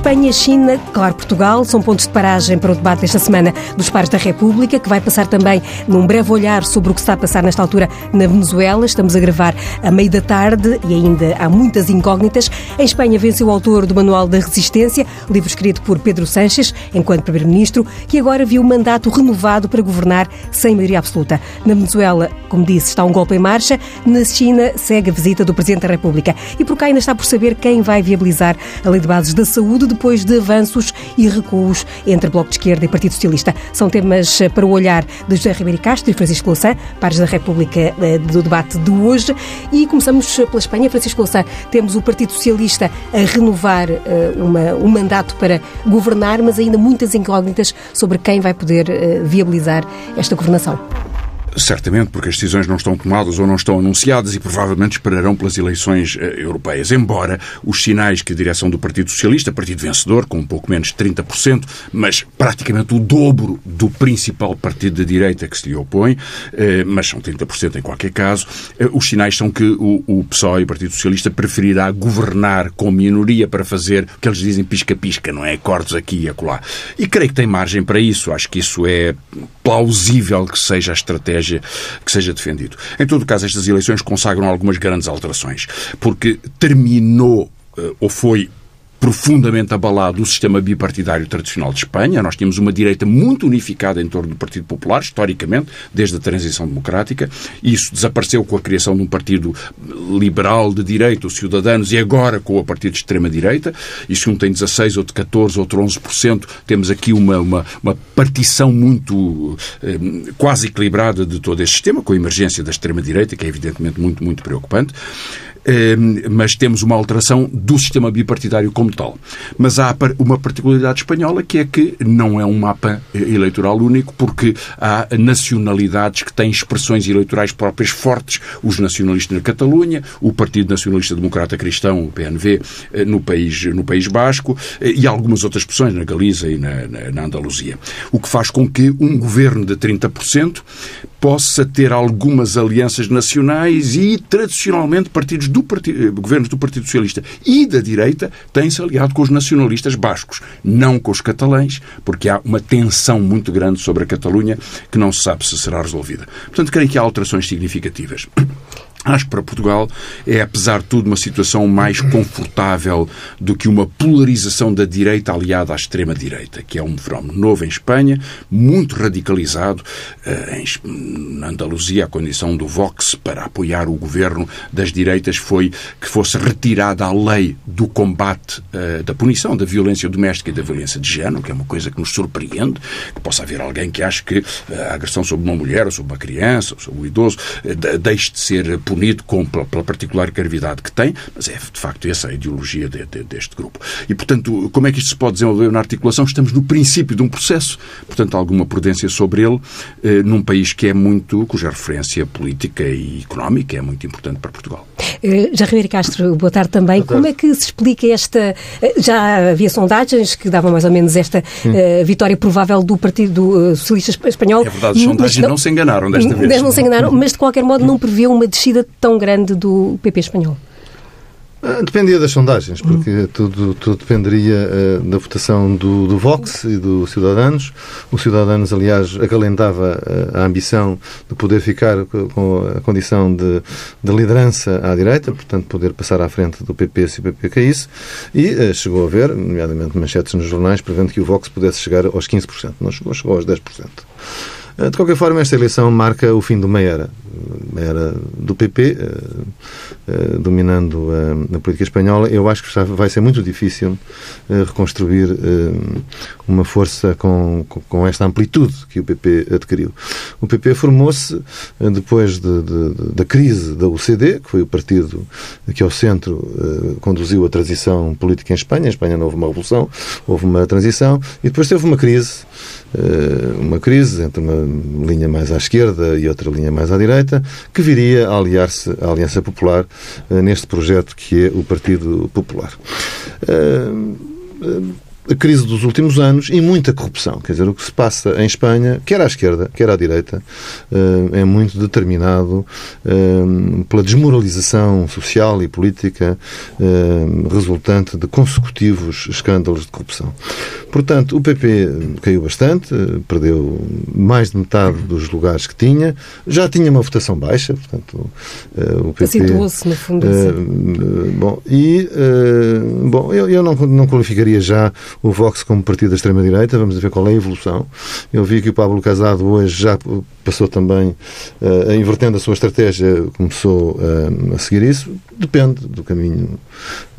Espanha, China, claro, Portugal, são pontos de paragem para o debate desta semana dos pares da República, que vai passar também num breve olhar sobre o que está a passar nesta altura na Venezuela. Estamos a gravar a meio da tarde e ainda há muitas incógnitas. Em Espanha venceu o autor do Manual da Resistência, livro escrito por Pedro Sánchez, enquanto Primeiro-Ministro, que agora viu o mandato renovado para governar sem maioria absoluta. Na Venezuela, como disse, está um golpe em marcha. Na China, segue a visita do Presidente da República. E por cá ainda está por saber quem vai viabilizar a lei de bases da saúde depois de avanços e recuos entre Bloco de Esquerda e Partido Socialista. São temas eh, para o olhar de José Ribeiro Castro e Francisco Louçã, pares da República eh, do debate de hoje. E começamos pela Espanha. Francisco Louçã, temos o Partido Socialista a renovar eh, uma, um mandato para governar, mas ainda muitas incógnitas sobre quem vai poder viabilizar esta governação. Certamente, porque as decisões não estão tomadas ou não estão anunciadas e provavelmente esperarão pelas eleições uh, europeias. Embora os sinais que a direção do Partido Socialista, partido vencedor, com um pouco menos de 30%, mas praticamente o dobro do principal partido da direita que se lhe opõe, uh, mas são 30% em qualquer caso, uh, os sinais são que o, o PSOE, o Partido Socialista, preferirá governar com minoria para fazer o que eles dizem pisca-pisca, não é? Acordos aqui e acolá. E creio que tem margem para isso. Acho que isso é plausível que seja a estratégia que seja defendido. Em todo caso, estas eleições consagram algumas grandes alterações, porque terminou eh, ou foi profundamente abalado o sistema bipartidário tradicional de Espanha. Nós tínhamos uma direita muito unificada em torno do Partido Popular, historicamente, desde a transição democrática. Isso desapareceu com a criação de um partido liberal de direita, os Ciudadanos, e agora com o partido de extrema-direita. Isso um tem 16, outro 14, outro 11%. Temos aqui uma, uma, uma partição muito eh, quase equilibrada de todo este sistema, com a emergência da extrema-direita, que é evidentemente muito, muito preocupante. Ehm, mas temos uma alteração do sistema bipartidário como tal. Mas há uma particularidade espanhola que é que não é um mapa eh, eleitoral único, porque há nacionalidades que têm expressões eleitorais próprias fortes. Os nacionalistas na Catalunha, o Partido Nacionalista Democrata Cristão, o PNV, eh, no país, no país Basco, eh, e algumas outras expressões na Galiza e na, na, na Andaluzia. O que faz com que um governo de 30% possa ter algumas alianças nacionais e, tradicionalmente, partidos do partido, eh, governos do Partido Socialista e da direita têm-se aliado com os nacionalistas bascos, não com os catalães, porque há uma tensão muito grande sobre a Catalunha que não se sabe se será resolvida. Portanto, creio que há alterações significativas. Acho que para Portugal é, apesar de tudo, uma situação mais confortável do que uma polarização da direita aliada à extrema-direita, que é um fenómeno novo em Espanha, muito radicalizado. Eh, na Andaluzia, a condição do Vox para apoiar o governo das direitas foi que fosse retirada a lei do combate eh, da punição da violência doméstica e da violência de género, que é uma coisa que nos surpreende, que possa haver alguém que ache que eh, a agressão sobre uma mulher ou sobre uma criança ou sobre um idoso deixe de ser punido com, pela, pela, particular gravidade que tem, mas é de facto essa a ideologia de, de, deste grupo. E, portanto, como é que isto se pode desenvolver na articulação? Estamos no princípio de um processo, portanto, alguma prudência sobre ele, eh, num país que é muito, cuja referência política e económica é muito importante para Portugal. Uh, Já Ribeiro Castro, boa tarde também. Boa tarde. Como é que se explica esta. Eh, já havia sondagens que davam mais ou menos esta uh, vitória provável do Partido Socialista Espanhol. É verdade, as sondagens não, não, se enganaram desta vez. Não se enganaram, mas de qualquer modo não prevê uma descida tão grande do PP espanhol. Ah, dependia das sondagens, porque tudo, tudo dependeria uh, da votação do, do, Vox e do Cidadanos. O Cidadanos, aliás, acalentava uh, a ambição de poder ficar com a condição de, de, liderança à direita, portanto, poder passar à frente do PP se o PP caísse, e uh, chegou a ver, nomeadamente manchetes nos jornais, prevendo que o Vox pudesse chegar aos 15%. Não chegou, chegou aos 10%. De qualquer forma, esta eleição marca o fim de uma era. Uma era do PP, eh, eh, dominando a, política espanhola. Eu acho que vai ser muito difícil eh, reconstruir uma força com, com esta amplitude que o PP adquiriu. O PP formou-se depois de, de, da crise da UCD, que foi o partido que ao centro conduziu a transição política em Espanha. Em Espanha não houve uma revolução, houve uma transição, e depois teve uma crise eh, uma crise entre uma linha mais à esquerda e outra linha mais à direita, que viria a aliar-se à Aliança Popular eh, neste projeto que é o Partido Popular. Eh, a crise dos últimos anos e muita corrupção. Quer dizer, o que se passa em Espanha, quer à esquerda, quer à direita, é muito determinado pela desmoralização social e política resultante de consecutivos escândalos de corrupção. Portanto, o PP caiu bastante, perdeu mais de metade dos lugares que tinha, já tinha uma votação baixa, portanto, o PP... Acentuou-se, no fundo. Assim. bom, e, bom, eu, eu não, não qualificaria já o Vox como partido da extrema-direita, vamos ver qual é a evolução. Eu vi que o Pablo Casado hoje já passou também, uh, invertendo a sua estratégia, começou uh, a seguir isso. Depende do caminho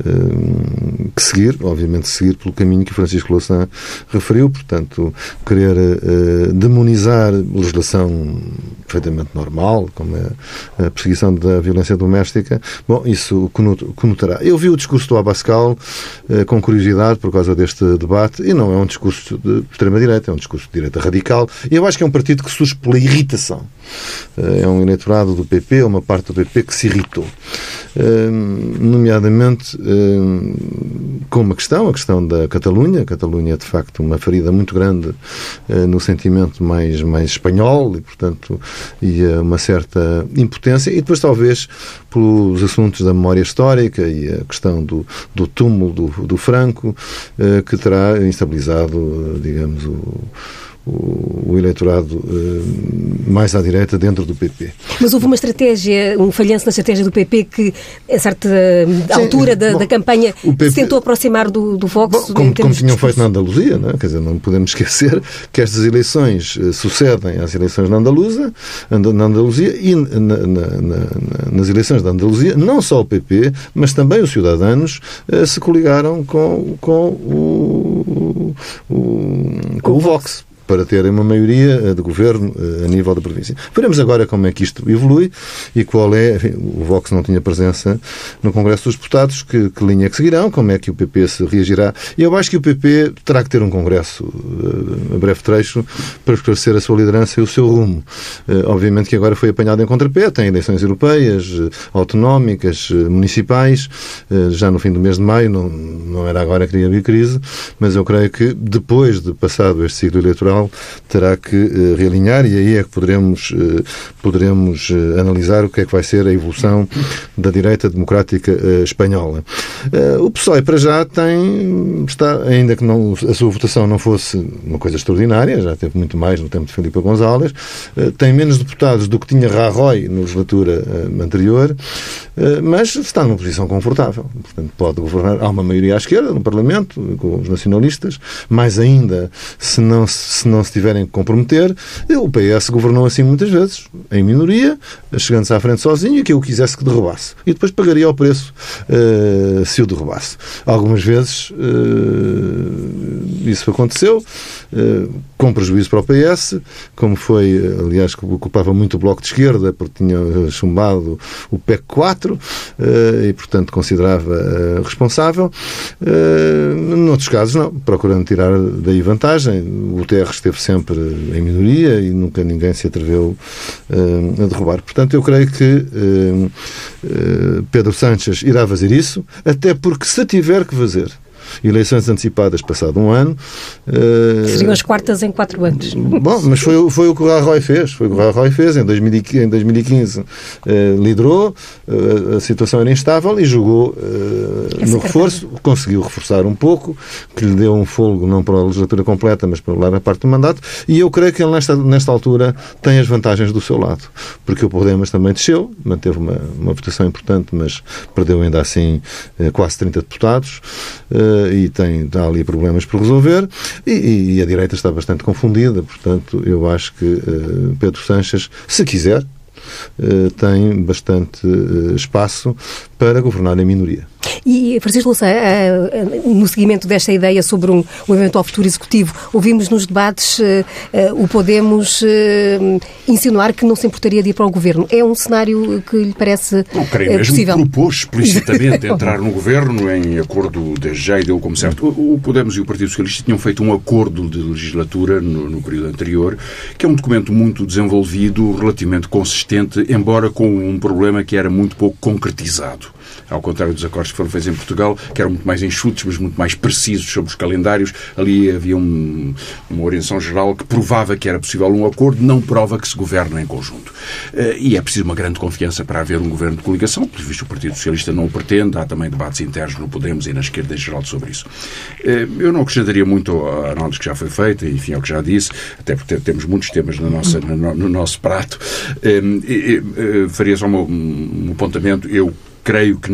uh, que seguir, obviamente seguir pelo caminho que Francisco Louçã referiu, portanto, querer demonizar legislação perfeitamente normal, como é a perseguição da violência doméstica, bom, isso conotará. Eu vi o discurso do Abascal com curiosidade por causa deste debate, e não é um discurso de extrema-direita, é um discurso de direita radical, e eu acho que é um partido que surge pela irritação. É um eleitorado do PP, uma parte do PP que se irritou. Nomeadamente com uma questão, a questão da Catalunha. A Catalunha é, de facto, uma ferida muito grande eh, no sentimento mais, mais espanhol e, portanto, e uma certa impotência. E depois, talvez, pelos assuntos da memória histórica e a questão do, do túmulo do, do Franco, eh, que terá instabilizado, digamos, o o, eleitorado uh, mais à direita dentro do PP. Mas houve uma estratégia, um falhanço na estratégia do PP que, a certa Sim, altura da, bom, da campanha, PP, se tentou aproximar do, do Vox. Bom, como, como tinham feito na Andaluzia, não é? quer dizer, não podemos esquecer que estas eleições uh, sucedem às eleições na, Andaluza, na Andaluzia e na, na, nas eleições da Andaluzia, não só o PP, mas também os cidadãos uh, se coligaram com, com o, o, com o Vox para terem uma maioria eh, de governo eh, a nível da província. Veremos agora como é que isto evolui e qual é. O Vox não tinha presença no Congresso dos Deputados, que, que linha é que seguirão, como é que o PP se reagirá. Eu acho que o PP terá que ter um Congresso uh, a breve trecho para esclarecer a sua liderança e o seu rumo. Obviamente que agora foi apanhado em contrapé, tem eleições europeias, autonómicas, municipais, já no fim do mês de maio, não, não era agora que iria haver crise, mas eu creio que depois de passado este ciclo eleitoral, terá que uh, realinhar e aí é que poderemos, uh, poderemos uh, analisar o que é que vai ser a evolução da direita democrática espanhola. o PSOE, para já, tem, está, ainda que não, a sua votação não fosse uma coisa extraordinária, já teve muito mais no tempo de Filipe González, tem menos deputados do que tinha Rajoy na legislatura anterior, mas está numa posição confortável. Portanto, pode governar. Há uma maioria à esquerda no Parlamento, com os nacionalistas, mais ainda se não se não se tiverem que comprometer. O PS governou assim muitas vezes, em minoria, chegando-se à frente sozinho e que eu quisesse que derrubasse. E depois pagaria o preço uh, se o derrubasse. Algumas vezes uh, isso aconteceu, uh, com prejuízo para o PS, como foi, aliás, que ocupava muito o Bloco de Esquerda, porque tinha chumbado o PEC 4 e, portanto, considerava responsável. Noutros casos, não, procurando tirar daí vantagem. O TR esteve sempre em minoria e nunca ninguém se atreveu a derrubar. Portanto, eu creio que Pedro Sánchez irá fazer isso, até porque se tiver que fazer eleições antecipadas passado um ano. Uh... Seriam as quartas em quatro anos. Bom, mas foi, foi o que o Rajoy fez. Foi o que o Rajoy fez. Em 2015, em 2015 uh, liderou, uh, a situação era instável e jogou no reforço. Conseguiu reforçar um pouco, que lhe deu um folgo não para a legislatura completa, mas para a parte do mandato. E eu creio que ele, nesta, nesta altura, tem as vantagens do seu lado. Porque o Podemos também desceu, manteve uma, uma votação importante, mas perdeu ainda assim quase 30 deputados e tem há ali problemas por resolver e, e, a direita está bastante confundida, portanto eu acho que uh, Pedro Sanches, se quiser, tem bastante uh, espaço para governar em minoria. E, Francisco Louçã, eh, eh, no seguimento desta ideia sobre um, um eventual futuro executivo, ouvimos nos debates uh, o Podemos uh, insinuar que não se importaria de ir para o governo. É um cenário que lhe parece não, creio mesmo possível? propôs explicitamente entrar no governo em acordo desde já e deu como certo. O, o, Podemos e o Partido Socialista tinham feito um acordo de legislatura no, no período anterior, que é um documento muito desenvolvido, relativamente consistente, embora com um problema que era muito pouco concretizado. Ao contrário dos acordos que foram feitos em Portugal, que eram muito mais enxutos, mas muito mais precisos sobre os calendários, ali havia um, uma orientação geral que provava que era possível um acordo, não prova que se governa em conjunto. Eh, e é preciso uma grande confiança para haver um governo de coligação, pelo visto o Partido Socialista não o pretende, há também debates internos no Podemos e na esquerda em geral sobre isso. Eh, eu não acrescentaria muito à análise que já foi feita, enfim, ao que já disse, até porque temos muitos temas na nossa, no, no nosso prato. Eh, faria só um, um apontamento. Eu creio que.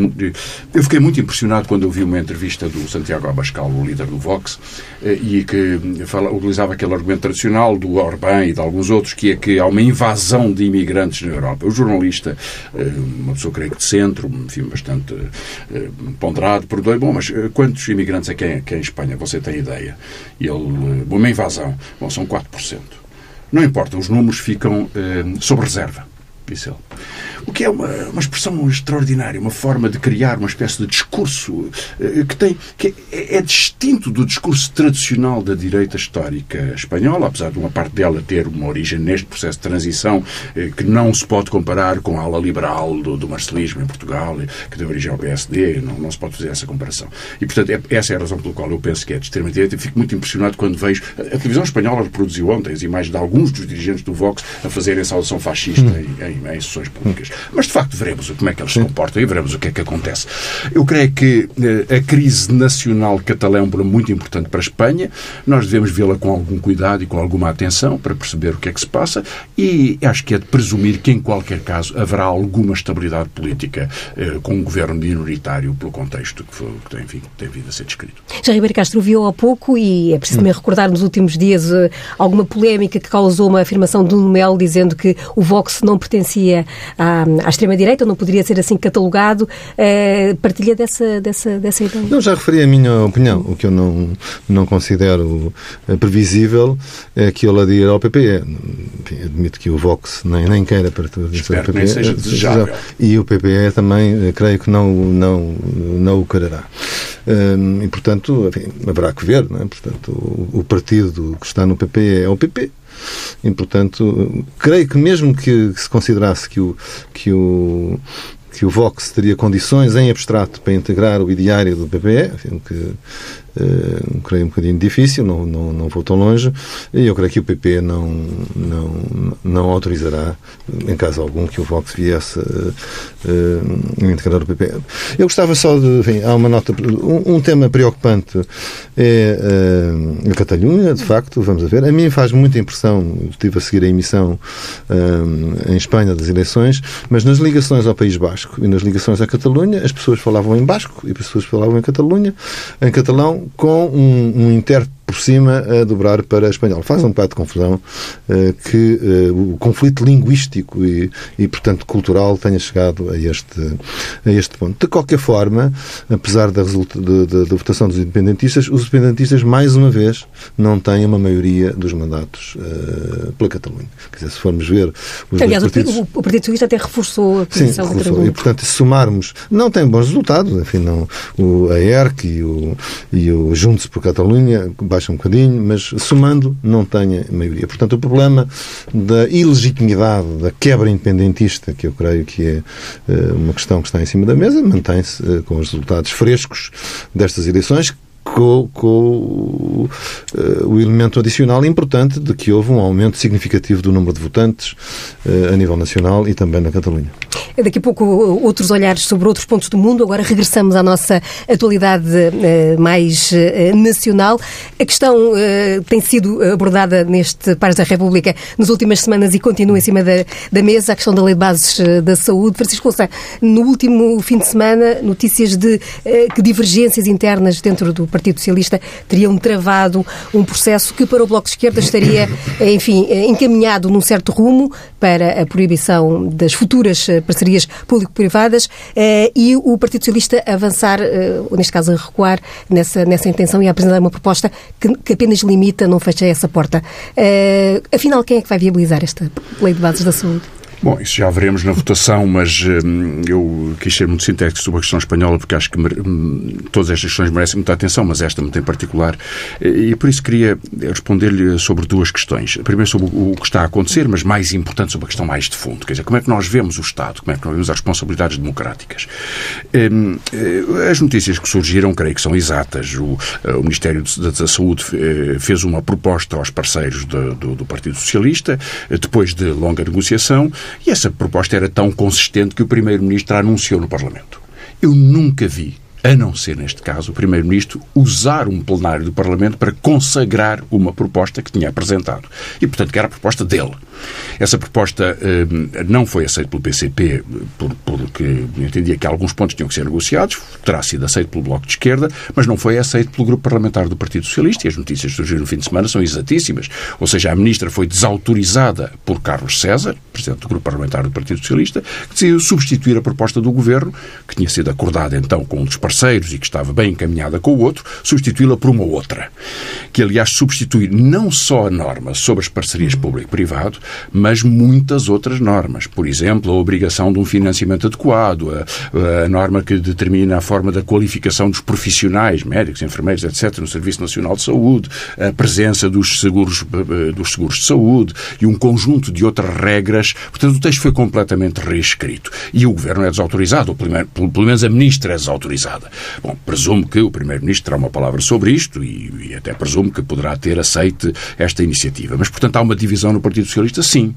Eu fiquei muito impressionado quando eu vi uma entrevista do Santiago Abascal, o líder do Vox, eh, e que fala, utilizava aquele argumento tradicional do Orbán e de alguns outros, que é que há uma invasão de imigrantes na Europa. O jornalista, eh, uma pessoa, creio que de centro, enfim, bastante eh, ponderado, perdoe, bom, mas quantos imigrantes é que é, que é em Espanha? Você tem ideia? Ele, uma invasão, bom, são 4%. Não importa, os números ficam sob reserva, disse ele. O que é uma, uma expressão extraordinária, uma forma de criar uma espécie de discurso eh, que, tem, que é, é distinto do discurso tradicional da direita histórica espanhola, apesar de uma parte dela ter uma origem neste processo de transição eh, que não se pode comparar com a ala liberal do, do marcelismo em Portugal, eh, que deu origem ao PSD, não, não se pode fazer essa comparação. E, portanto, é, essa é a razão pela qual eu penso que é de extrema direita e fico muito impressionado quando vejo. A, a televisão espanhola reproduziu ontem as imagens de alguns dos dirigentes do Vox a fazerem saudação fascista hum. em, em, em sessões públicas. Mas, de facto, veremos como é que eles se comportam e veremos o que é que acontece. Eu creio que eh, a crise nacional catalã é um problema muito importante para a Espanha. Nós devemos vê-la com algum cuidado e com alguma atenção para perceber o que é que se passa e acho que é de presumir que, em qualquer caso, haverá alguma estabilidade política eh, com um governo minoritário pelo contexto que, foi, que tem, enfim, tem vindo a ser descrito. Já Ribeiro Castro viu há pouco e é preciso também recordar nos últimos dias eh, alguma polémica que causou uma afirmação de Nuno Melo dizendo que o Vox não pertencia à, à extrema-direita, não poderia ser assim catalogado. Uh, partilha dessa, dessa, dessa ideia? Não, já referi a minha opinião. O que eu não, não considero eh, previsível é que ele adira ao PPE. Enfim, admito que o Vox nem, nem queira pertencer ao PPE. Seja desejável. E o PPE também, creio que não, não, não o quererá. E, portanto, enfim, haverá que ver. Não é? portanto, o, o partido que está no PPE é o PP e, portanto, creio que mesmo que se considerasse que o, que o, que o Vox teria condições em abstrato para integrar o ideário do PPE, enfim, que creio um bocadinho difícil, não, não, não vou tão longe, e eu creio que o PP não, não, não autorizará, em caso algum, que o Vox viesse uh, uh, integrar o PP. Eu gostava só de. Enfim, há uma nota. Um, um tema preocupante é uh, a Catalunha, de facto, vamos ver. A mim faz muita impressão, estive a seguir a emissão em Espanha das eleições, mas nas ligações ao País Basco e nas ligações à Catalunha, as pessoas falavam em basco e as pessoas falavam em Catalunha, em catalão, com um, um intérprete por cima a dobrar para espanhol. Faz um bocado de confusão uh, que uh, o conflito linguístico e, e, portanto, cultural tenha chegado a este, a este ponto. De qualquer forma, apesar da, da, votação dos independentistas, os independentistas, mais uma vez, não têm uma maioria dos mandatos uh, pela Catalunha. Quer dizer, se formos ver os Aliás, partidos... o, o Partido Socialista até reforçou a posição Sim, reforçou. E, portanto, se somarmos, não tem bons resultados, enfim, não, o, a ERC e o, e o Juntos por Catalunha baixa um bocadinho, mas somando não tenha maioria. Portanto, o problema da ilegitimidade, da quebra independentista, que eu creio que é eh, uma questão que está em cima da mesa, mantém-se eh, com os resultados frescos destas eleições, com, com uh, o elemento adicional importante de que houve um aumento significativo do número de votantes uh, a nível nacional e também na Catalunha. Daqui a pouco outros olhares sobre outros pontos do mundo. Agora regressamos à nossa atualidade uh, mais nacional. A questão tem sido abordada neste Pares da República nas últimas semanas e continua em cima da, da mesa, a questão da Lei de Bases da Saúde. Francisco Louçã, no último fim de semana, notícias de que divergências internas dentro do Partido Socialista teriam travado um processo que para o Bloco de Esquerda estaria, enfim, encaminhado num certo rumo para a proibição das futuras eh, parcerias público-privadas eh, e o Partido Socialista avançar, eh, ou neste caso a recuar nessa, nessa intenção e a apresentar uma proposta que, que apenas limita, não fecha essa porta. Afinal, quem é que vai viabilizar esta lei de bases da saúde? Bom, isso já veremos na votação, mas hum, eu quis ser muito sintético sobre a questão espanhola, porque acho que hum, todas estas questões merecem muita atenção, mas esta muito em particular. E por isso queria responder-lhe sobre duas questões. Primeiro sobre o que está a acontecer, mas mais importante sobre a questão mais de fundo. Quer dizer, como é que nós vemos o Estado, como é que nós vemos as responsabilidades democráticas. Hum, eh, as notícias que surgiram, creio que são exatas. O, eh, o Ministério da Saúde eh, fez uma proposta aos parceiros do, do, do Partido Socialista, depois de longa negociação, e essa proposta era tão consistente que o Primeiro-Ministro a anunciou no Parlamento. Eu nunca vi a não ser neste caso o Primeiro-Ministro usar um plenário do Parlamento para consagrar uma proposta que tinha apresentado. E, portanto, que era a proposta dele. Essa proposta eh, não foi aceita pelo PCP por, porque entendia que alguns pontos tinham que ser negociados, terá sido aceito pelo Bloco de Esquerda, mas não foi aceito pelo Grupo Parlamentar do Partido Socialista e as notícias que surgiram no fim de semana são exatíssimas. Ou seja, a Ministra foi desautorizada por Carlos César, Presidente do Grupo Parlamentar do Partido Socialista, que decidiu substituir a proposta do Governo, que tinha sido acordada então com um dos parceiros e que estava bem encaminhada com o outro, substituí-la por uma outra, que aliás substitui não só a norma sobre as parcerias público-privado, mas muitas outras normas. Por exemplo, a obrigação de um financiamento adequado, a, a norma que determina a forma da qualificação dos profissionais, médicos, enfermeiros, etc., no Serviço Nacional de Saúde, a presença dos seguros, eh, dos seguros de saúde e um conjunto de outras regras. Portanto, o texto foi completamente reescrito. E o Governo é desautorizado, ou pelo, pelo menos a Ministra é desautorizada. Bom, presumo que o Primeiro-Ministro terá uma palavra sobre isto e, e até presumo que poderá ter aceite esta iniciativa. Mas, portanto, há uma divisão no Partido Socialista sim.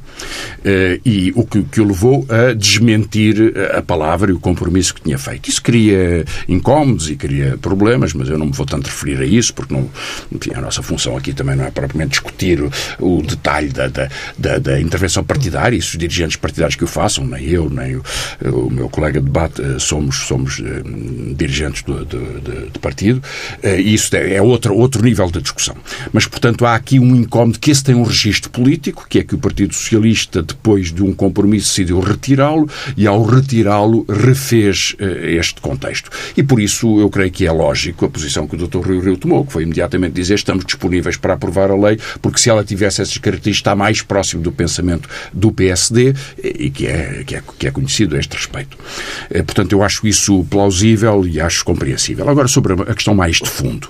Eh, e o que, que o levou a desmentir eh, a palavra e o compromisso que tinha feito. Isso cria incómodos e cria problemas, mas eu não me vou tanto referir a isso, porque não, enfim, a nossa função aqui também não é propriamente discutir o, o detalhe da, da, da, da, intervenção partidária, e se os dirigentes partidários que o façam, nem eu, nem o, o meu colega de debate, eh, somos, somos dirigentes do, do, de, partido, isso é, é outro, outro nível de discussão. Mas, portanto, há aqui um incómodo que esse tem um registro político, que é que o Partido Socialista, depois de um compromisso, decidiu retirá-lo e, ao retirá-lo, refez uh, este contexto. E por isso eu creio que é lógico a posição que o Dr. Rui Rio tomou, que foi imediatamente dizer estamos disponíveis para aprovar a lei, porque se ela tivesse essas características, está mais próximo do pensamento do PSD e que é, que é, que é conhecido a este respeito. Uh, portanto, eu acho isso plausível e acho compreensível. Agora, sobre a questão mais de fundo.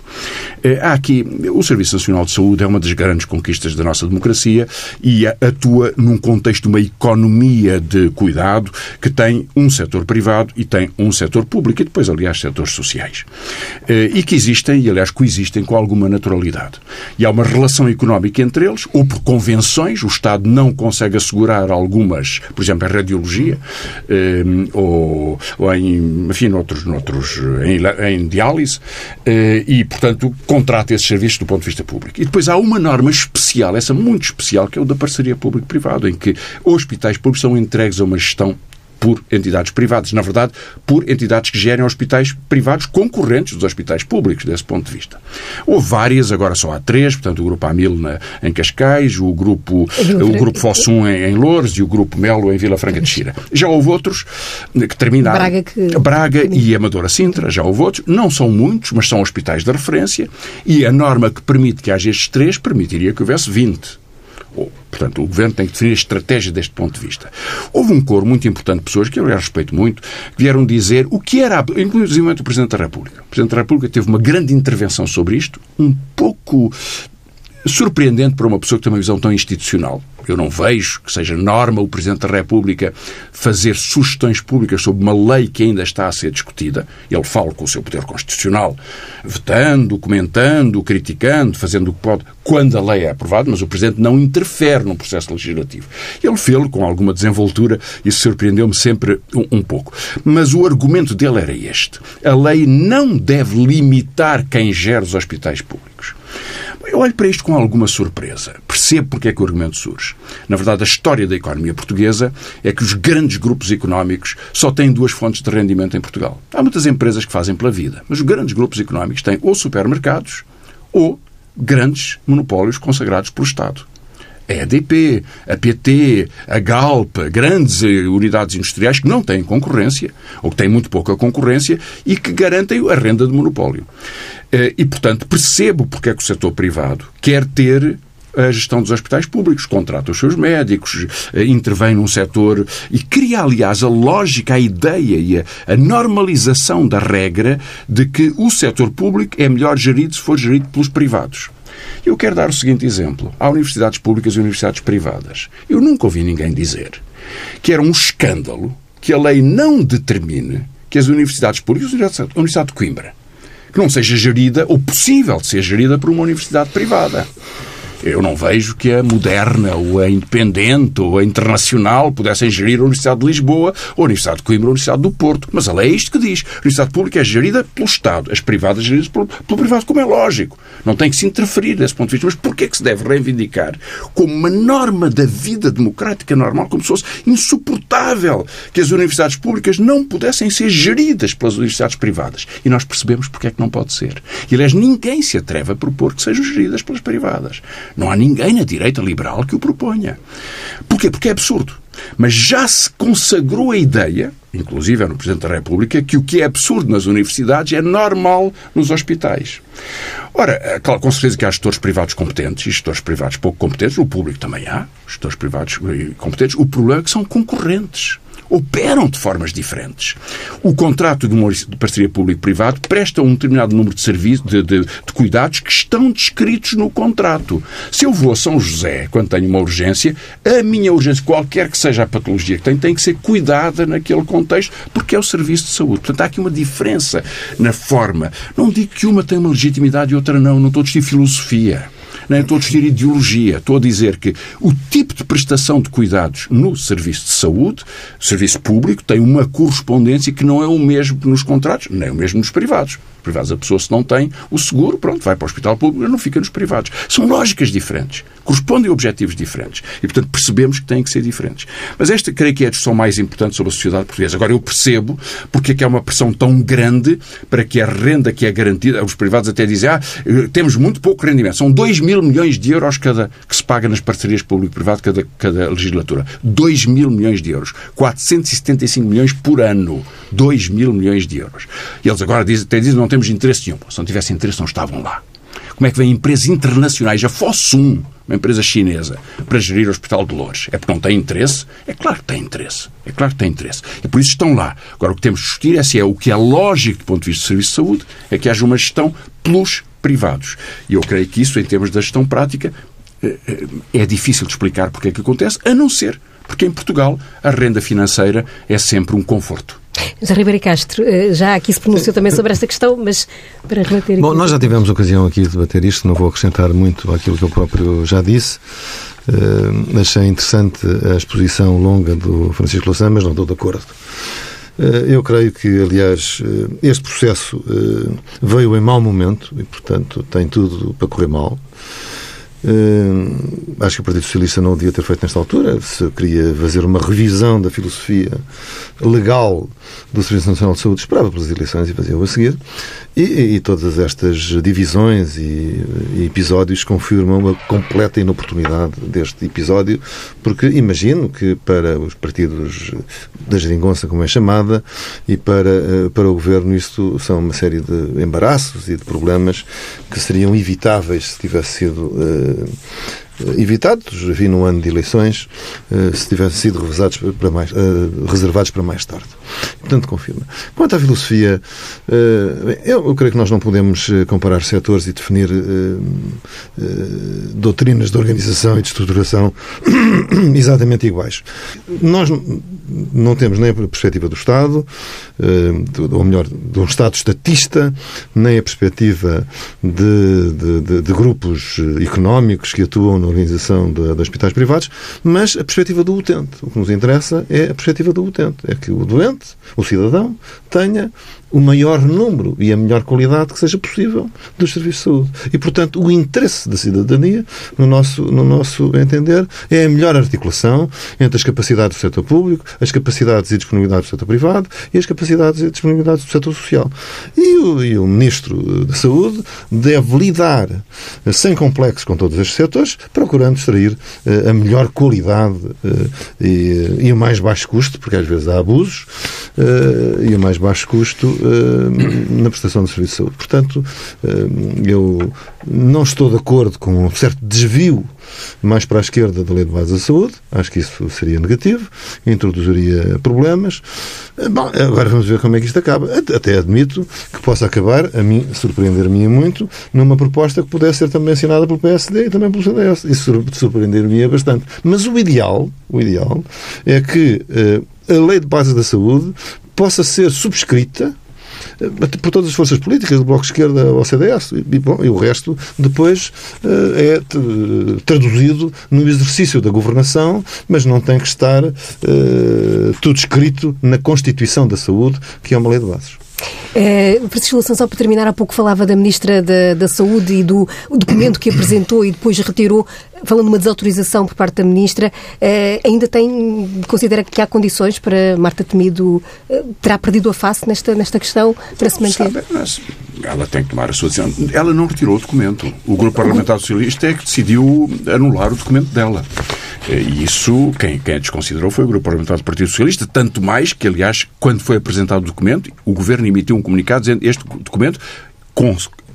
Há aqui, o Serviço Nacional de Saúde é uma das grandes conquistas da nossa democracia e a atua num contexto de uma economia de cuidado que tem um setor privado e tem um setor público e depois, aliás, setores sociais. Eh, e que existem, e aliás, coexistem com alguma naturalidade. E há uma relação económica entre eles, ou por convenções, o Estado não consegue assegurar algumas, por exemplo, a radiologia, eh, ou, ou em, enfim, noutros, noutros, em, em diálise, eh, e, portanto, contrata esses serviços do ponto de vista público. E depois há uma norma especial, essa muito especial, que é o da parceria público-privado, em que hospitais públicos são entregues a uma gestão por entidades privadas, na verdade, por entidades que gerem hospitais privados concorrentes dos hospitais públicos, desse ponto de vista. Houve várias, agora só há três, portanto, o Grupo Amil na, em Cascais, o Grupo, o grupo Fossum em, em Loures e o Grupo Melo em Vila Franca de Xira. Já houve outros que terminaram. Braga, que... Braga e Amadora Sintra, já houve outros. Não são muitos, mas são hospitais de referência e a norma que permite que haja estes três permitiria que houvesse 20. Portanto, o Governo tem que definir a estratégia deste ponto de vista. Houve um coro muito importante de pessoas, que eu respeito muito, que vieram dizer o que era, inclusive o Presidente da República. O Presidente da República teve uma grande intervenção sobre isto, um pouco surpreendente para uma pessoa que tem uma visão tão institucional. Eu não vejo que seja norma o Presidente da República fazer sugestões públicas sobre uma lei que ainda está a ser discutida. Ele fala com o seu poder constitucional, vetando, comentando, criticando, fazendo o que pode, quando a lei é aprovada, mas o Presidente não interfere no processo legislativo. Ele fez-lo com alguma desenvoltura e surpreendeu-me sempre um, um pouco. Mas o argumento dele era este. A lei não deve limitar quem gera os hospitais públicos. Eu olho para isto com alguma surpresa. Percebo porque é que o argumento surge. Na verdade, a história da economia portuguesa é que os grandes grupos económicos só têm duas fontes de rendimento em Portugal. Há muitas empresas que fazem pela vida, mas os grandes grupos económicos têm ou supermercados ou grandes monopólios consagrados pelo Estado a EDP, a PT, a Galp, grandes unidades industriais que não têm concorrência, ou que têm muito pouca concorrência, e que garantem a renda de monopólio. Eh, e, portanto, percebo porque é que o setor privado quer ter a gestão dos hospitais públicos, contrata os seus médicos, eh, intervém num setor e cria, aliás, a lógica, a ideia e a, a normalização da regra de que o setor público é melhor gerido se for gerido pelos privados. Eu quero dar o seguinte exemplo. Há universidades públicas e universidades privadas. Eu nunca ouvi ninguém dizer que era um escândalo que a lei não determine que as universidades públicas, a Universidade de Coimbra, que não seja gerida, ou possível de ser gerida por uma universidade privada. Eu não vejo que a moderna, ou a independente, ou a internacional pudessem gerir a Universidade de Lisboa, ou a Universidade de Coimbra, ou a Universidade do Porto. Mas a lei é isto que diz. A Universidade Pública é gerida pelo Estado, as privadas geridas pelo, pelo privado, como é lógico. Não tem que se interferir desse ponto de vista. Mas porquê que se deve reivindicar como uma norma da vida democrática normal, como se fosse insuportável que as universidades públicas não pudessem ser geridas pelas universidades privadas? E nós percebemos porque é que não pode ser. E, aliás, ninguém se atreve a propor que sejam geridas pelas privadas. Não há ninguém na direita liberal que o proponha. Porquê? Porque é absurdo. Mas já se consagrou a ideia, inclusive no Presidente da República, que o que é absurdo nas universidades é normal nos hospitais. Ora, é claro, com certeza que há gestores privados competentes e gestores privados pouco competentes, o público também há, gestores privados competentes. O problema é que são concorrentes operam de formas diferentes. O contrato de, uma, parceria público-privado presta um determinado número de serviços, de, de, de, cuidados que estão descritos no contrato. Se eu vou a São José quando tenho uma urgência, a minha urgência, qualquer que seja a patologia que tenho, tem que ser cuidada naquele contexto, porque é o serviço de saúde. Portanto, há aqui uma diferença na forma. Não digo que uma tem uma legitimidade e outra não. Não estou a discutir filosofia nem estou a discutir ideologia. Estou a dizer que o tipo de prestação de cuidados no serviço de saúde, serviço público, tem uma correspondência que não é o mesmo nos contratos, nem o mesmo nos privados privados. A pessoa, se não tem o seguro, pronto, vai para o hospital público, não fica nos privados. São lógicas diferentes, correspondem a objetivos diferentes. E, portanto, percebemos que têm que ser diferentes. Mas esta, creio que é a discussão mais importante sobre a sociedade portuguesa. Agora, eu percebo porque é que há uma pressão tão grande para que a renda que é garantida, os privados até dizem, ah, temos muito pouco rendimento. São 2 mil milhões de euros cada, que se paga nas parcerias público-privado cada, cada legislatura. 2 mil milhões de euros. 475 milhões por ano. 2 mil milhões de euros. E eles agora dizem, até dizem, não temos interesse nenhum. Se não tivessem interesse, não estavam lá. Como é que vêm empresas internacionais, a Fossum, uma empresa chinesa, para gerir o Hospital de Lourdes? É porque não tem interesse? É claro que tem interesse. É claro que tem interesse. E por isso estão lá. Agora, o que temos de discutir é se é o que é lógico do ponto de vista do Serviço de Saúde, é que haja uma gestão pelos privados. E eu creio que isso, em termos da gestão prática, eh, eh, é difícil de explicar porque é que acontece, a não ser porque em Portugal a renda financeira é sempre um conforto. José Ribeiro Castro, eh, já aqui se pronunciou também sobre esta questão, mas para rebater aqui... Bom, nós já tivemos ocasião aqui de debater isto, não vou acrescentar muito àquilo que eu próprio já disse. Uh, achei interessante a exposição longa do Francisco Louçã, mas não estou de acordo. Uh, eu creio que, aliás, uh, este processo veio em mau momento e, portanto, tem tudo para correr mal. Uh, acho que o Partido Socialista não o devia ter feito nesta altura. Se queria fazer uma revisão da filosofia legal do Serviço Nacional de Saúde, esperava pelas eleições e fazia-o a seguir. E, e, todas estas divisões e, e, episódios confirmam a completa inoportunidade deste episódio, porque imagino que para os partidos da geringonça, como é chamada, e para, eh, para o Governo, isto são uma série de embaraços e de problemas que seriam evitáveis se tivesse sido uh, evitados, enfim, no ano de eleições, uh, se tivessem sido reservados para mais, uh, reservados para mais tarde. Portanto, confirma. Quanto à filosofia, eu, eu, creio que nós não podemos comparar setores e definir doutrinas de organização e de estruturação exatamente iguais. Nós não temos nem a perspectiva do Estado, ou melhor, de um Estado estatista, nem a perspectiva de, de, de, de grupos económicos que atuam no organização de, de, hospitais privados, mas a perspectiva do utente. O que nos interessa é a perspectiva do utente. É que o doente, o cidadão, tenha o maior número e a melhor qualidade que seja possível dos serviços de saúde. E, portanto, o interesse da cidadania, no nosso, no nosso entender, é a melhor articulação entre as capacidades do setor público, as capacidades e disponibilidades do setor privado e as capacidades e disponibilidades do setor social. E o, e o Ministro da Saúde deve lidar sem complexos com todos estes setores, procurando extrair uh, a melhor qualidade uh, e, e, o mais baixo custo, porque às vezes há abusos, e a mais baixo custo na prestação de serviço de saúde. Portanto, eu não estou de acordo com um certo desvio mais para a esquerda da Lei de Base da Saúde. Acho que isso seria negativo, introduziria problemas. Bom, agora vamos ver como é que isto acaba. Até admito que possa acabar, a mim, surpreender-me muito, numa proposta que pudesse ser também assinada pelo PSD e também pelo CDS. Isso surpreender-me bastante. Mas o ideal, o ideal é que a Lei de Base da Saúde possa ser subscrita por todas as forças políticas, do Bloco de Esquerda ao CDS, e, bom, e o resto depois eh, é traduzido no exercício da governação, mas não tem que estar uh, tudo escrito na Constituição da Saúde, que é uma lei de bases. Uh, Francisco Louçã, só para terminar, há pouco falava da Ministra da, da Saúde e do documento que apresentou e depois retirou, falando de uma desautorização por parte da Ministra. Uh, ainda tem, considera que há condições para Marta Temido uh, terá perdido a face nesta, nesta questão para se manter? Sabe, mas ela tem que tomar a sua decisão. Ela não retirou o documento. O Grupo Parlamentar Socialista é que decidiu anular o documento dela. E isso, quem, quem a desconsiderou foi o Grupo Parlamentar do Partido Socialista, tanto mais que, aliás, quando foi apresentado o documento, o Governo emitiu um comunicado dizendo este documento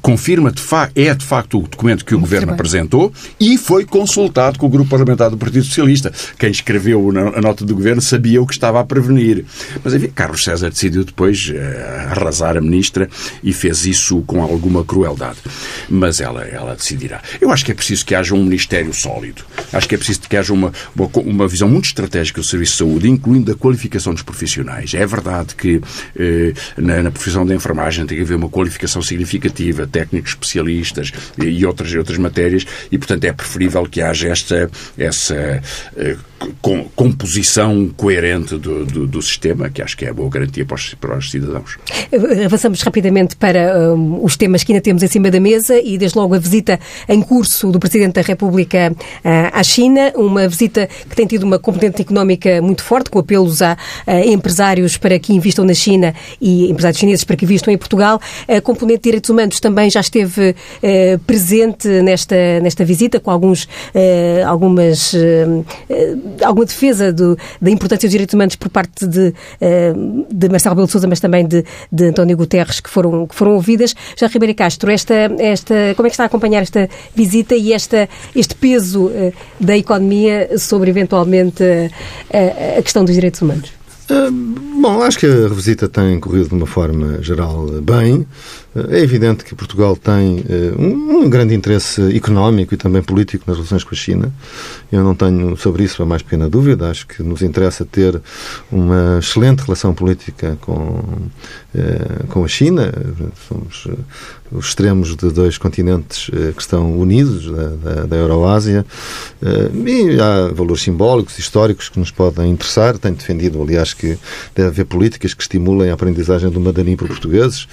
confirma de facto, é de facto o documento que o Governo apresentou e foi consultado com o Grupo Parlamentar do Partido Socialista. Quem escreveu a nota do Governo sabia o que estava a prevenir. Mas, enfim, Carlos César decidiu depois uh, arrasar a Ministra e fez isso com alguma crueldade. Mas ela, ela decidirá. Eu acho que é preciso que haja um Ministério sólido. Acho que é preciso que haja uma, uma, uma visão muito estratégica do Serviço de Saúde, incluindo a qualificação dos profissionais. É verdade que eh, na, na profissão da enfermagem tem que haver uma qualificação significativa, técnicos especialistas e outras, outras matérias, e, portanto, é preferível que haja esta, essa uh, com, composição coerente do, do, do, sistema, que acho que é a boa garantia para os, para os cidadãos. Avançamos rapidamente para um, os temas que ainda temos em cima da mesa e, desde logo, a visita em curso do Presidente da República uh, à China, uma visita que tem tido uma componente económica muito forte, com apelos a, a empresários para que invistam na China e empresários chineses para que invistam em Portugal. A componente de direitos humanos também já esteve uh, presente nesta, nesta visita, com alguns, uh, algumas alguma defesa do, da importância dos direitos humanos por parte de, de Marcelo Rebelo de Sousa, mas também de, de António Guterres, que foram, que foram ouvidas. Já Ribeiro Castro, esta, esta, como é que está a acompanhar esta visita e esta, este peso da economia sobre, eventualmente, a, a questão dos direitos humanos? Bom, acho que a revisita tem corrido de uma forma geral bem. É evidente que Portugal tem eh, um grande interesse económico e também político nas relações com a China. Eu não tenho sobre isso a mais pequena dúvida. Acho que nos interessa ter uma excelente relação política com, eh, com a China. Somos eh, os extremos de dois continentes que estão unidos, da, da, da Euroásia. E há valores simbólicos, históricos que nos podem interessar. Tenho defendido, aliás, que deve haver políticas que estimulem a aprendizagem do mandarim por portugueses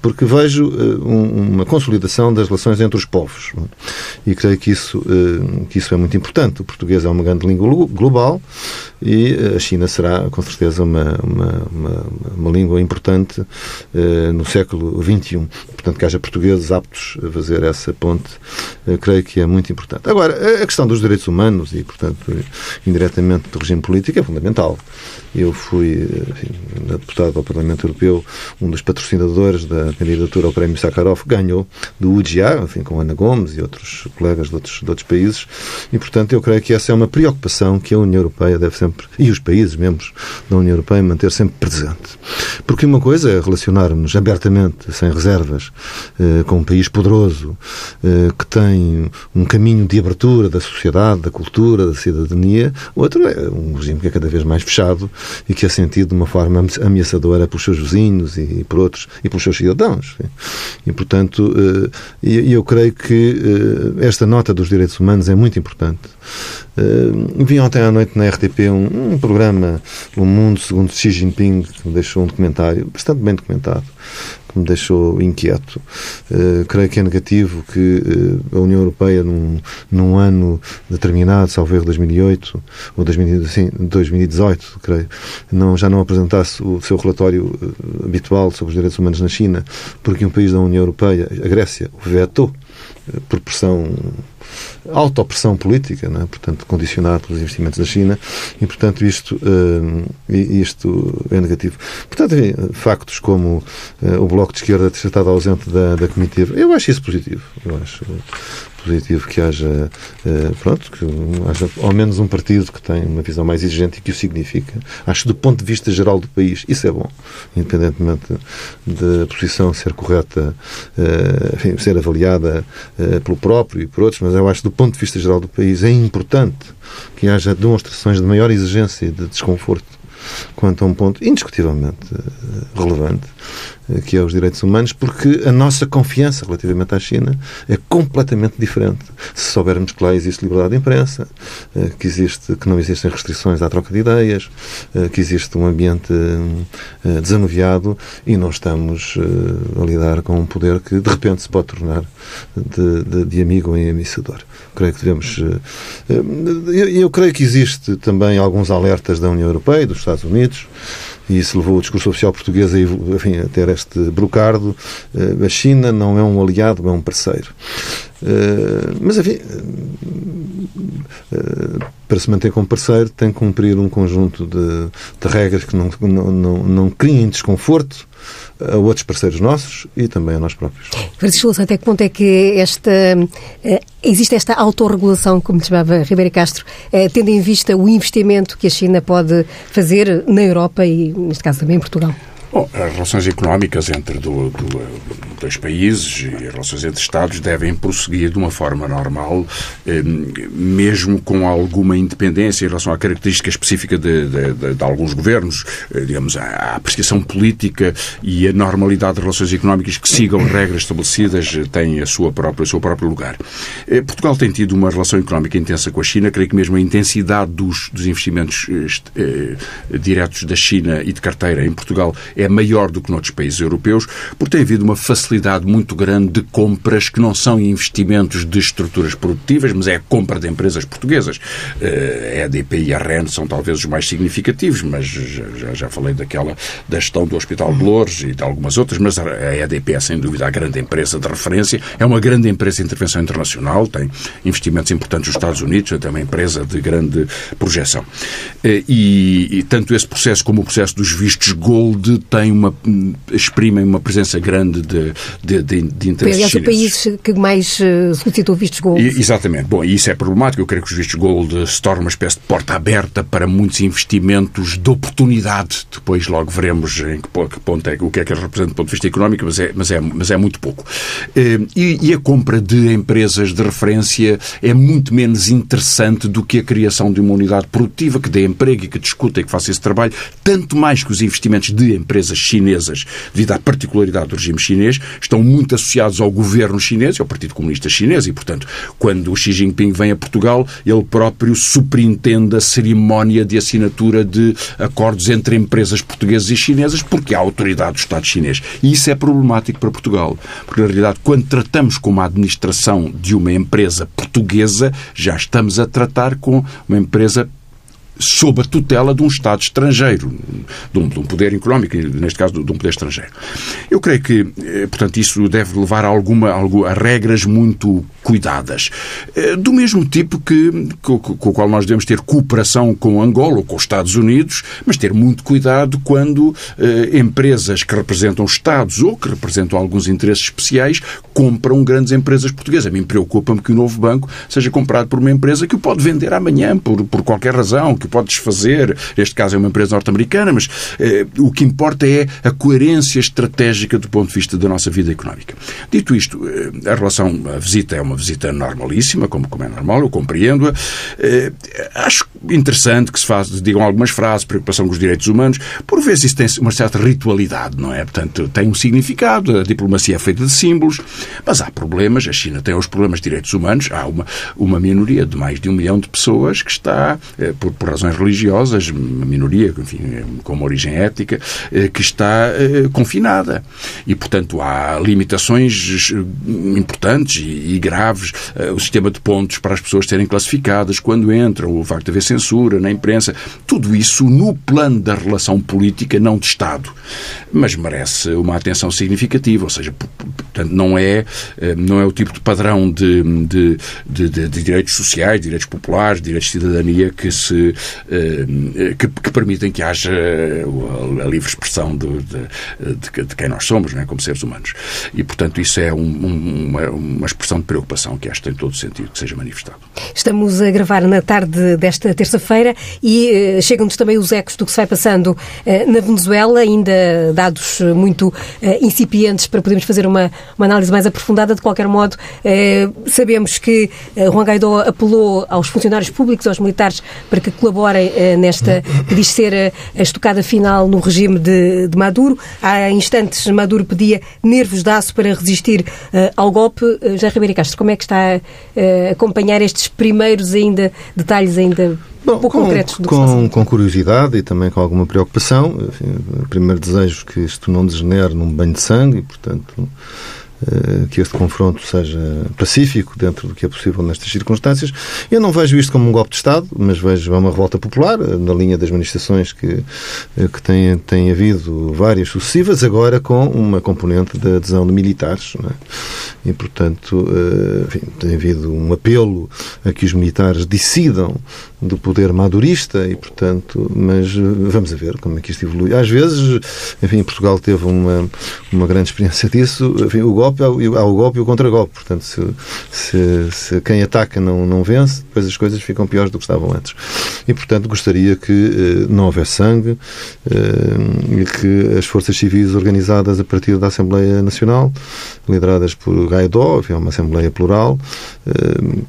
porque vejo uma consolidação das relações entre os povos. E creio que isso, que isso é muito importante. O português é uma grande língua global e eh, a China será, com certeza, uma, uma, uma, uma língua importante uh, no século XXI. Portanto, que haja portugueses aptos a fazer essa ponte, creio que é muito importante. Agora, a questão dos direitos humanos e, portanto, indiretamente do regime político é fundamental. Eu fui, enfim, deputado ao Parlamento Europeu, um dos patrocinadores da candidatura ao Prémio Sakharov, ganhou do UGA, enfim, com Ana Gomes e outros colegas de outros, de outros países, e, portanto, eu creio que essa é uma preocupação que a União Europeia deve sempre, e os países membros da União Europeia, manter sempre presente. Porque uma coisa é relacionar-nos abertamente, sem reservas, eh, com um país poderoso, eh, que tem um caminho de abertura da sociedade, da cultura, da cidadania, outro é um regime que é cada vez mais fechado e que é sentido de uma forma ameaçadora pelos seus vizinhos e por outros, e pelos seus cidadãos. E, portanto, eh, eu creio que esta nota dos direitos humanos é muito importante. Eh, vi ontem à noite na RTP um, um programa, O Mundo Segundo Xi Jinping, que me deixou um documentário bastante bem documentado, que me deixou inquieto. Uh, creio que é negativo que uh, a União Europeia, num, num ano determinado, salvo erro 2008 ou 2018, creio, não, já não apresentasse o seu relatório habitual sobre os direitos humanos na China, porque um país da União Europeia, a Grécia, o vetou por pressão autopressão política, é? portanto, condicionado pelos investimentos da China, e, portanto, isto, uh, isto é negativo. Portanto, factos como uh, o Bloco de Esquerda ter estado ausente da, da comitiva, eu acho isso positivo. Eu acho positivo que haja, uh, pronto, que haja ao menos um partido que tenha uma visão mais exigente e que o significa. Acho que do ponto de vista geral do país isso é bom, independentemente da posição ser correta, uh, enfim, ser avaliada uh, pelo próprio e por outros, mas eu acho que do ponto de vista geral do país é importante que haja demonstrações de maior exigência e de desconforto quanto a um ponto indiscutivelmente eh, relevante, eh, que é os direitos humanos, porque a nossa confiança relativamente à China é completamente diferente. Se soubermos que lá existe liberdade de imprensa, eh, que, existe, que não existem restrições à troca de ideias, que existe um ambiente desanuviado e não estamos a lidar com um poder que de repente se pode tornar de, de, de amigo em ameaçador. Creio que devemos. Eu, eu creio que existe também alguns alertas da União Europeia, dos Estados Unidos, e isso levou o discurso oficial português a, enfim, a ter este brocardo. Eh, a China não é um aliado, é um parceiro. Eh, mas, enfim, eh, para se manter como parceiro, tem que cumprir um conjunto de, de regras que não, não, não, não criem desconforto a outros parceiros nossos e também a nós próprios. Francisco Louçã, até que ponto é que esta, eh, existe esta autorregulação, como chamava Ribeiro Castro, eh, tendo em vista o investimento que a China pode fazer na Europa e, neste caso, também em Portugal? Bom, as relações económicas entre do, do, dois países e as relações entre Estados devem prosseguir de uma forma normal, eh, mesmo com alguma independência em relação à característica específica de, de, de, de alguns governos, eh, digamos, a apreciação política e a normalidade de relações económicas que sigam regras estabelecidas eh, têm a sua própria, o seu próprio lugar. Portugal tem tido uma relação económica intensa com a China, creio que mesmo a intensidade dos, dos investimentos diretos da China e de carteira em Portugal é maior do que noutros países europeus, porque tem havido uma facilidade muito grande de compras que não são investimentos de estruturas produtivas, mas é a compra de empresas portuguesas. Eh, a EDP e a REN são talvez os mais significativos, mas já, já falei daquela da gestão do Hospital de Lourdes e de algumas outras, mas a EDP é sem dúvida a grande empresa de referência, é uma grande empresa de intervenção internacional, tem investimentos importantes nos Estados Unidos, é uma empresa de grande projeção. Eh, e, e tanto esse processo como o processo dos vistos Gold têm uma, exprimem uma presença grande de, de, de, de interesses Aliás, o país que mais uh, solicitou vistos gold. E, exatamente. Bom, e isso é problemático. Eu creio que os vistos gold se tornam uma espécie de porta aberta para muitos investimentos de oportunidade. Depois logo veremos em que, que ponto é, o que é que eles representam do ponto de vista económico, mas é, mas é, mas é muito pouco. Eh, e, e a compra de empresas de referência é muito menos interessante do que a criação de uma unidade produtiva que dê emprego e que discuta e que faça esse trabalho, tanto mais que os investimentos de empresas empresas chinesas, devido à particularidade do regime chinês, estão muito associados ao governo chinês e ao Partido Comunista Chinês e, portanto, quando o Xi Jinping vem a Portugal, ele próprio superintende a cerimónia de assinatura de acordos entre empresas portuguesas e chinesas, porque há autoridade do Estado chinês. E isso é problemático para Portugal, porque, na realidade, quando tratamos com uma administração de uma empresa portuguesa, já estamos a tratar com uma empresa sob a tutela de um Estado estrangeiro, de um, de um, poder económico, neste caso de um poder estrangeiro. Eu creio que, eh, portanto, isso deve levar a, alguma, a regras muito cuidadas. Eh, do mesmo tipo que, com, o qual nós devemos ter cooperação com Angola ou com os Estados Unidos, mas ter muito cuidado quando eh, empresas que representam Estados ou que representam alguns interesses especiais compram grandes empresas portuguesas. A mim preocupa-me que o novo banco seja comprado por uma empresa que o pode vender amanhã por, por qualquer razão, que pode desfazer. Este caso é uma empresa norte-americana, mas eh, o que importa é a coerência estratégica do ponto de vista da nossa vida económica. Dito isto, eh, a relação, a visita é uma visita normalíssima, como, como é normal, eu compreendo-a. Eh, acho interessante que se faz, digam algumas frases, preocupação com os direitos humanos. Por vezes isso tem uma certa ritualidade, não é? Portanto, tem um significado, a diplomacia é feita de símbolos, mas há problemas, a China tem os problemas de direitos humanos, há uma, uma minoria de mais de um milhão de pessoas que está, eh, por, por razões religiosas, uma minoria, enfim, com uma origem ética, que está confinada. E, portanto, há limitações importantes e graves. O sistema de pontos para as pessoas serem classificadas quando entram, o facto de haver censura na imprensa, tudo isso no plano da relação política, não de Estado. Mas merece uma atenção significativa, ou seja, portanto, não é, eh, não é o tipo de padrão de, de, de, de direitos sociais, direitos populares, direitos de cidadania que, se, eh, que, que permitem que haja a livre expressão de, de, de quem nós somos, né, como seres humanos. E, portanto, isso é um, um, uma, uma expressão de preocupação que acho que tem todo o sentido que seja manifestado. Estamos a gravar na tarde desta terça-feira e uh, chegam-nos também os ecos do que se vai passando na Venezuela, ainda dados muito incipientes para podermos fazer uma, uma análise mais aprofundada. De qualquer modo, sabemos que Juan Guaidó apelou aos funcionários públicos, aos militares, para que colaborem nesta que diz ser a, a estocada final no regime de, de, Maduro. Há instantes, Maduro pedia nervos de aço para resistir ao golpe. Já Ribeiro Castro, como é que está a acompanhar estes primeiros ainda detalhes ainda Bom, pouco com, concretos do com, com curiosidade e também com alguma preocupação. Enfim, primeiro desejo que isto não degenere num banho de sangue e, portanto, eh, que este confronto seja pacífico dentro do que é possível nestas circunstâncias. Eu não vejo isto como um golpe de Estado, mas vejo uma revolta popular, eh, na linha das manifestações que, eh, que têm, têm havido várias sucessivas, agora com uma componente da adesão de militares. É? E, portanto, enfim, tem havido um apelo a que os militares decidam do poder madurista e, portanto, mas vamos ver como é que isto evolui. Às vezes, enfim, Portugal teve uma, uma grande experiência disso. Enfim, o golpe, há o golpe e o contragolpe. Portanto, se, se, se, quem ataca não, não vence, depois as coisas ficam piores do que estavam antes. E, portanto, gostaria que eh, não houvesse sangue eh, e que as forças civis organizadas a partir da Assembleia Nacional, lideradas por Gaidó, enfim, uma Assembleia plural, eh,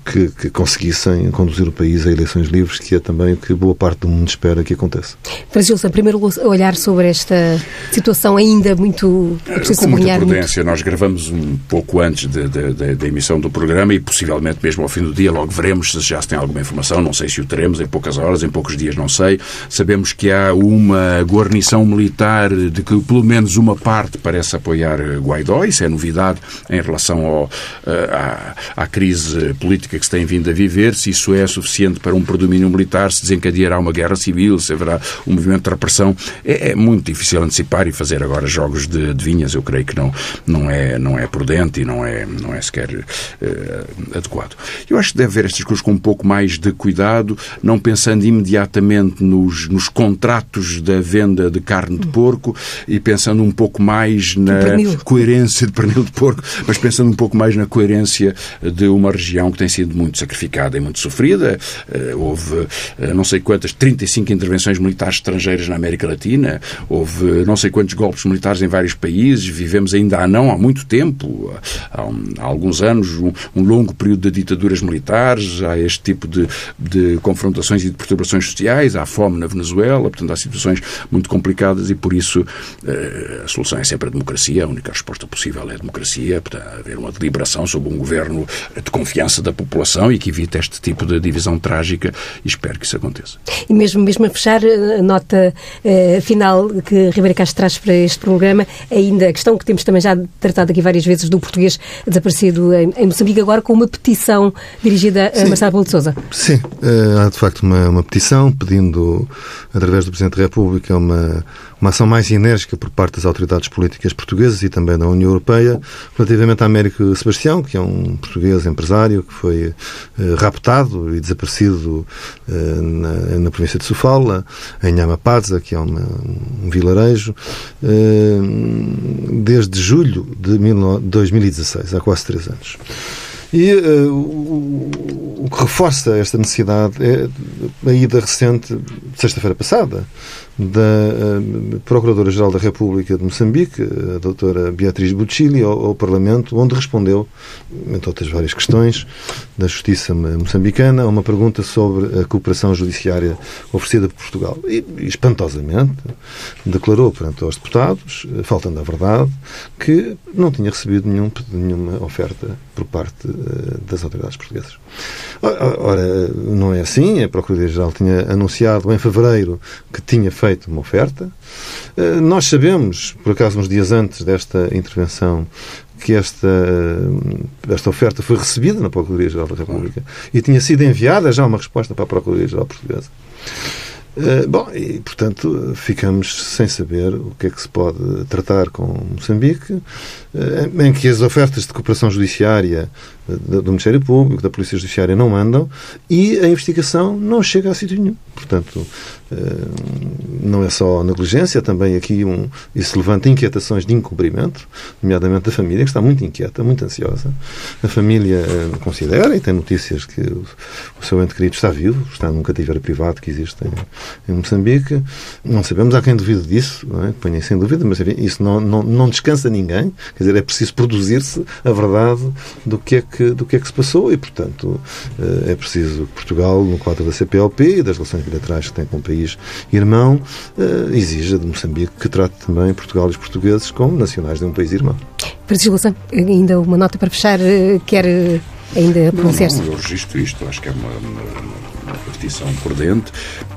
que, que conseguissem conduzir o país a eleições livres que é também o que boa parte do mundo espera que aconteça. Francisco, primeiro olhar sobre esta situação ainda muito... É Com muita prudência, muito... nós gravamos um pouco antes da emissão do programa e possivelmente mesmo ao fim do dia logo veremos se já se tem alguma informação, não sei se o teremos em poucas horas, em poucos dias, não sei. Sabemos que há uma guarnição militar de que pelo menos uma parte parece apoiar Guaidó, isso é novidade em relação ao, eh, à, à crise política que se tem vindo a viver, se isso é suficiente para um predomínio militar, se desencadeará uma guerra civil, se haverá um movimento de repressão. É, é muito difícil antecipar e fazer agora jogos de adivinhas. Eu creio que não, não, é, não é prudente e não é, não é sequer uh, adequado. Eu acho que deve ver estas coisas com um pouco mais de cuidado, não pensando imediatamente nos, nos contratos da venda de carne de porco e pensando um pouco mais na coerência de pernil de porco, mas pensando um pouco mais na coerência de uma região que tem sido muito sacrificada e muito sofrida. Uh, houve eh, não sei quantas, 35 intervenções militares estrangeiras na América Latina, houve não sei quantos golpes militares em vários países, vivemos ainda há não há muito tempo, há, há alguns anos, um, um, longo período de ditaduras militares, há este tipo de, de confrontações e de perturbações sociais, há fome na Venezuela, portanto há situações muito complicadas e por isso eh, a solução é sempre a democracia, a única resposta possível é a democracia, portanto, haver uma deliberação sobre um governo de confiança da população e que evite este tipo de divisão trágica e espero que isso aconteça. E mesmo, mesmo a fechar, a nota uh, final que Ribeiro Castro traz para este programa, ainda a questão que temos também já tratado aqui várias vezes do português desaparecido em, em Moçambique, agora com uma petição dirigida a Marcelo Paulo de Sousa. Sim, uh, há de facto uma, uma petição pedindo, através do Presidente da República, uma uma ação mais enérgica por parte das autoridades políticas portuguesas e também da União Europeia relativamente a Américo Sebastião, que é um português empresário que foi eh, raptado e desaparecido eh, na, na, província de Sofala, em Amapaza, que é uma, um vilarejo, eh, desde julho de 2016, há quase três anos. E uh, o, o, que reforça esta necessidade é a ida recente, sexta-feira passada, da uh, Procuradora-Geral da República de Moçambique, a doutora Beatriz Bucilli, ao, ao, Parlamento, onde respondeu, entre outras várias questões, da Justiça moçambicana, a uma pergunta sobre a cooperação judiciária oferecida por Portugal. E, espantosamente, declarou perante os deputados, faltando a verdade, que não tinha recebido nenhum, nenhuma oferta por parte das autoridades portuguesas. Ora, não é assim. A Procuradoria-Geral tinha anunciado em fevereiro que tinha feito uma oferta. Nós sabemos, por acaso, uns dias antes desta intervenção, que esta, esta oferta foi recebida na Procuradoria-Geral da República e tinha sido enviada já uma resposta para a Procuradoria-Geral Portuguesa. Uh, bom, e portanto ficamos sem saber o que é que se pode tratar com Moçambique, em que as ofertas de cooperação judiciária do Ministério Público, da Polícia Judiciária não mandam e a investigação não chega a sítio nenhum. Portanto, eh, não é só negligência, também aqui um, isso levanta inquietações de incumprimento, nomeadamente da família, que está muito inquieta, muito ansiosa. A família eh, considera e tem notícias que o, seu ente querido está vivo, está num cativeiro privado que existe em, em Moçambique. Não sabemos, há quem duvide disso, não é? ponha sem dúvida, mas enfim, isso não, não, não descansa ninguém. Quer dizer, é preciso produzir-se a verdade do que é que do que é que se passou e, portanto, eh, é preciso que Portugal, no quadro da CPLP e das relações bilaterais que tem com o país irmão, eh, exija de Moçambique que trate também Portugal e os portugueses como nacionais de um país irmão. Francisco Louçã, ainda uma nota para fechar, eh, quer ainda pronunciar-se? Eu registro isto, acho que é uma, uma petição prudente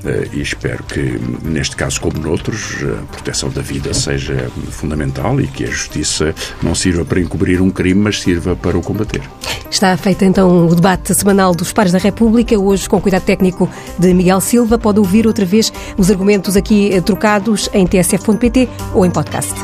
eh, e espero que, neste caso como noutros, a proteção da vida seja fundamental e que a justiça não sirva para encobrir um crime, mas sirva para o combater. Está feito então o debate semanal dos pares da República, hoje com cuidado técnico de Miguel Silva. Pode ouvir outra vez os argumentos aqui trocados em tsf.pt ou em podcast.